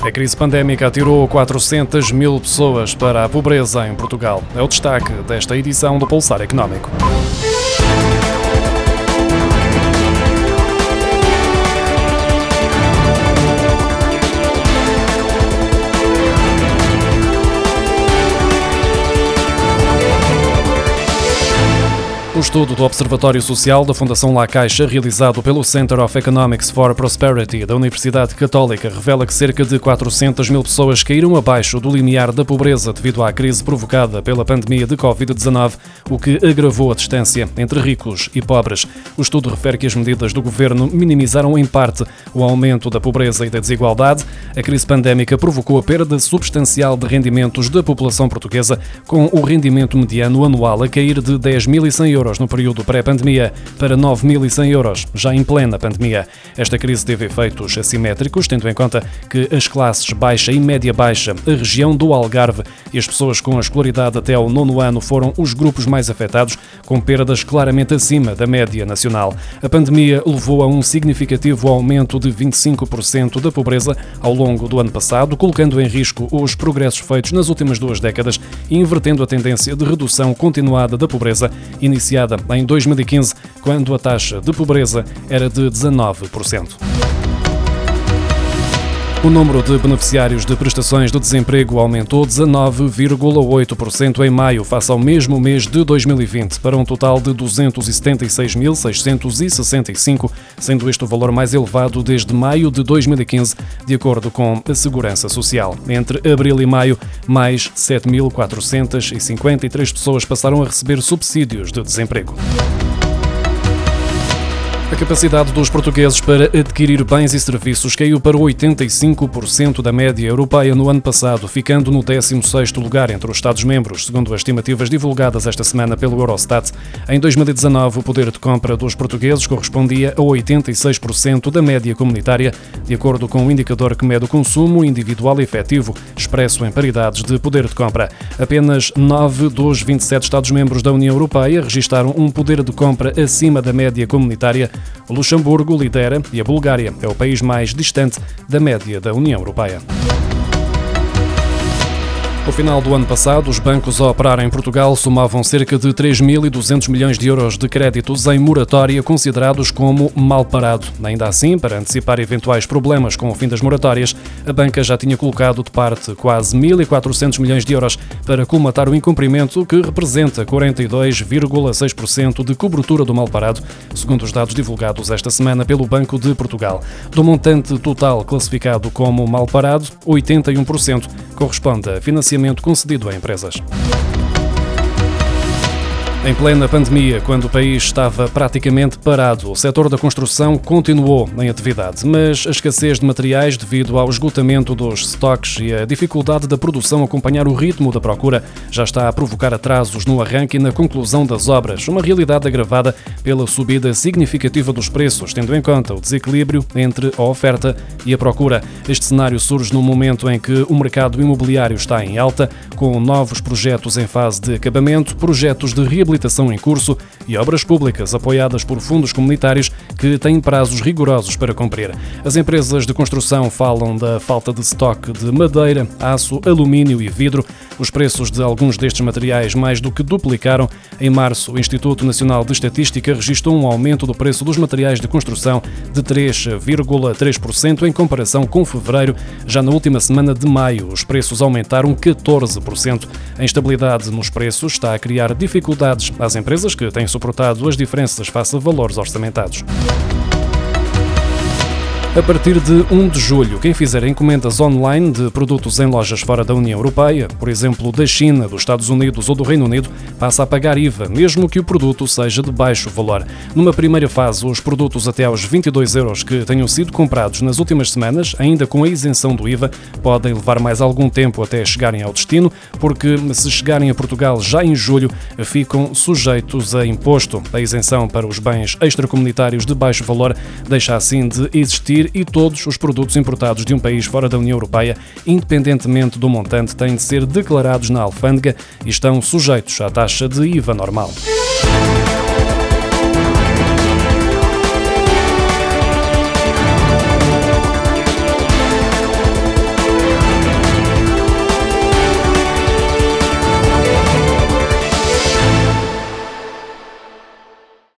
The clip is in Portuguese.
A crise pandémica atirou 400 mil pessoas para a pobreza em Portugal. É o destaque desta edição do Pulsar Económico. Um estudo do Observatório Social da Fundação La Caixa, realizado pelo Center of Economics for Prosperity da Universidade Católica, revela que cerca de 400 mil pessoas caíram abaixo do limiar da pobreza devido à crise provocada pela pandemia de Covid-19, o que agravou a distância entre ricos e pobres. O estudo refere que as medidas do governo minimizaram em parte o aumento da pobreza e da desigualdade. A crise pandémica provocou a perda substancial de rendimentos da população portuguesa, com o rendimento mediano anual a cair de 10.100 euros euros no período pré-pandemia para 9.100 euros já em plena pandemia. Esta crise teve efeitos assimétricos, tendo em conta que as classes baixa e média-baixa, a região do Algarve e as pessoas com a escolaridade até ao nono ano foram os grupos mais afetados, com perdas claramente acima da média nacional. A pandemia levou a um significativo aumento de 25% da pobreza ao longo do ano passado, colocando em risco os progressos feitos nas últimas duas décadas e invertendo a tendência de redução continuada da pobreza iniciada iniciada em 2015, quando a taxa de pobreza era de 19%. O número de beneficiários de prestações de desemprego aumentou 19,8% em maio, face ao mesmo mês de 2020, para um total de 276.665, sendo este o valor mais elevado desde maio de 2015, de acordo com a Segurança Social. Entre abril e maio, mais 7.453 pessoas passaram a receber subsídios de desemprego. Capacidade dos portugueses para adquirir bens e serviços caiu para 85% da média europeia no ano passado, ficando no 16º lugar entre os Estados-membros, segundo as estimativas divulgadas esta semana pelo Eurostat. Em 2019, o poder de compra dos portugueses correspondia a 86% da média comunitária, de acordo com o indicador que mede o consumo individual efetivo, expresso em paridades de poder de compra. Apenas 9 dos 27 Estados-membros da União Europeia registaram um poder de compra acima da média comunitária o Luxemburgo lidera e a Bulgária é o país mais distante da média da União Europeia. No final do ano passado, os bancos a operar em Portugal somavam cerca de 3.200 milhões de euros de créditos em moratória considerados como mal parado. Ainda assim, para antecipar eventuais problemas com o fim das moratórias, a banca já tinha colocado de parte quase 1.400 milhões de euros para colmatar o incumprimento, que representa 42,6% de cobertura do mal parado, segundo os dados divulgados esta semana pelo Banco de Portugal. Do montante total classificado como mal parado, 81% corresponde a financiamento financiamento concedido a empresas. Em plena pandemia, quando o país estava praticamente parado, o setor da construção continuou em atividade, mas a escassez de materiais devido ao esgotamento dos estoques e a dificuldade da produção acompanhar o ritmo da procura já está a provocar atrasos no arranque e na conclusão das obras, uma realidade agravada pela subida significativa dos preços, tendo em conta o desequilíbrio entre a oferta e a procura. Este cenário surge num momento em que o mercado imobiliário está em alta, com novos projetos em fase de acabamento, projetos de reabilitação reabilitação em curso e obras públicas apoiadas por fundos comunitários que têm prazos rigorosos para cumprir. As empresas de construção falam da falta de estoque de madeira, aço, alumínio e vidro. Os preços de alguns destes materiais mais do que duplicaram. Em março, o Instituto Nacional de Estatística registrou um aumento do preço dos materiais de construção de 3,3% em comparação com fevereiro. Já na última semana de maio, os preços aumentaram 14%. A instabilidade nos preços está a criar dificuldades às empresas que têm suportado as diferenças face a valores orçamentados. A partir de 1 de julho, quem fizer encomendas online de produtos em lojas fora da União Europeia, por exemplo da China, dos Estados Unidos ou do Reino Unido, passa a pagar IVA, mesmo que o produto seja de baixo valor. Numa primeira fase, os produtos até aos 22 euros que tenham sido comprados nas últimas semanas, ainda com a isenção do IVA, podem levar mais algum tempo até chegarem ao destino, porque se chegarem a Portugal já em julho, ficam sujeitos a imposto. A isenção para os bens extracomunitários de baixo valor deixa assim de existir e todos os produtos importados de um país fora da União Europeia, independentemente do montante, têm de ser declarados na alfândega e estão sujeitos à taxa de IVA normal.